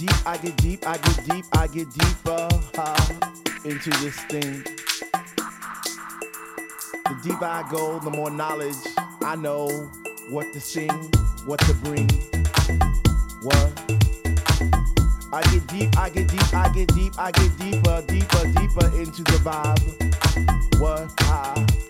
deep, I get deep, I get deep, I get deeper into this thing. The deeper I go, the more knowledge I know what to sing, what to bring. What? I get deep, I get deep, I get deep, I get deeper, deeper, deeper into the vibe. What?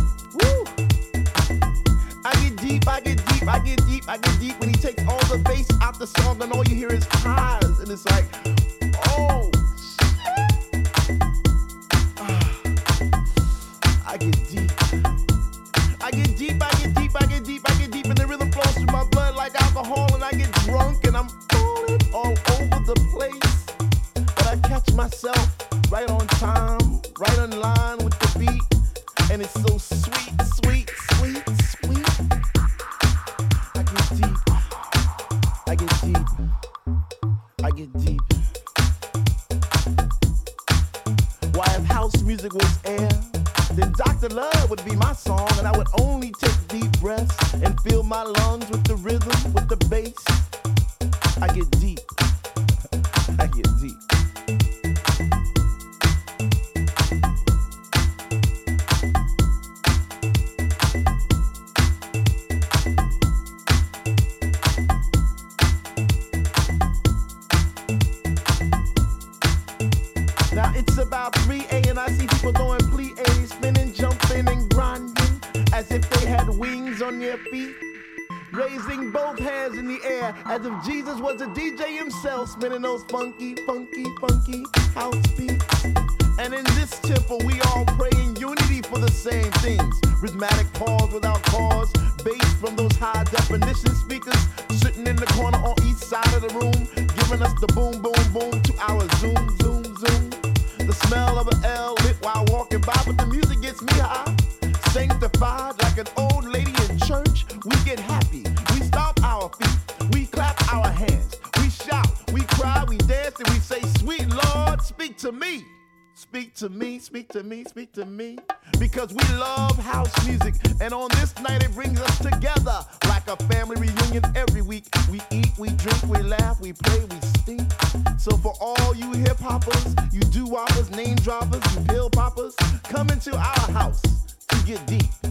Woo! I get deep, I get deep, I get deep, I get deep when he takes all the bass out the song and all you hear is highs. And it's like, we laugh, we play, we stink. So for all you hip hoppers, you do woppers, name droppers, you pill poppers, come into our house to get deep.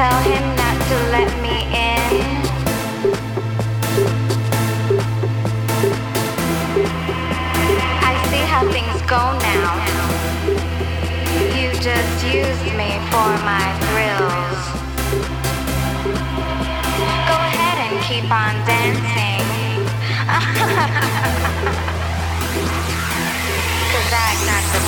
Tell him not to let me in? I see how things go now. You just used me for my thrills. Go ahead and keep on dancing. Cause I got the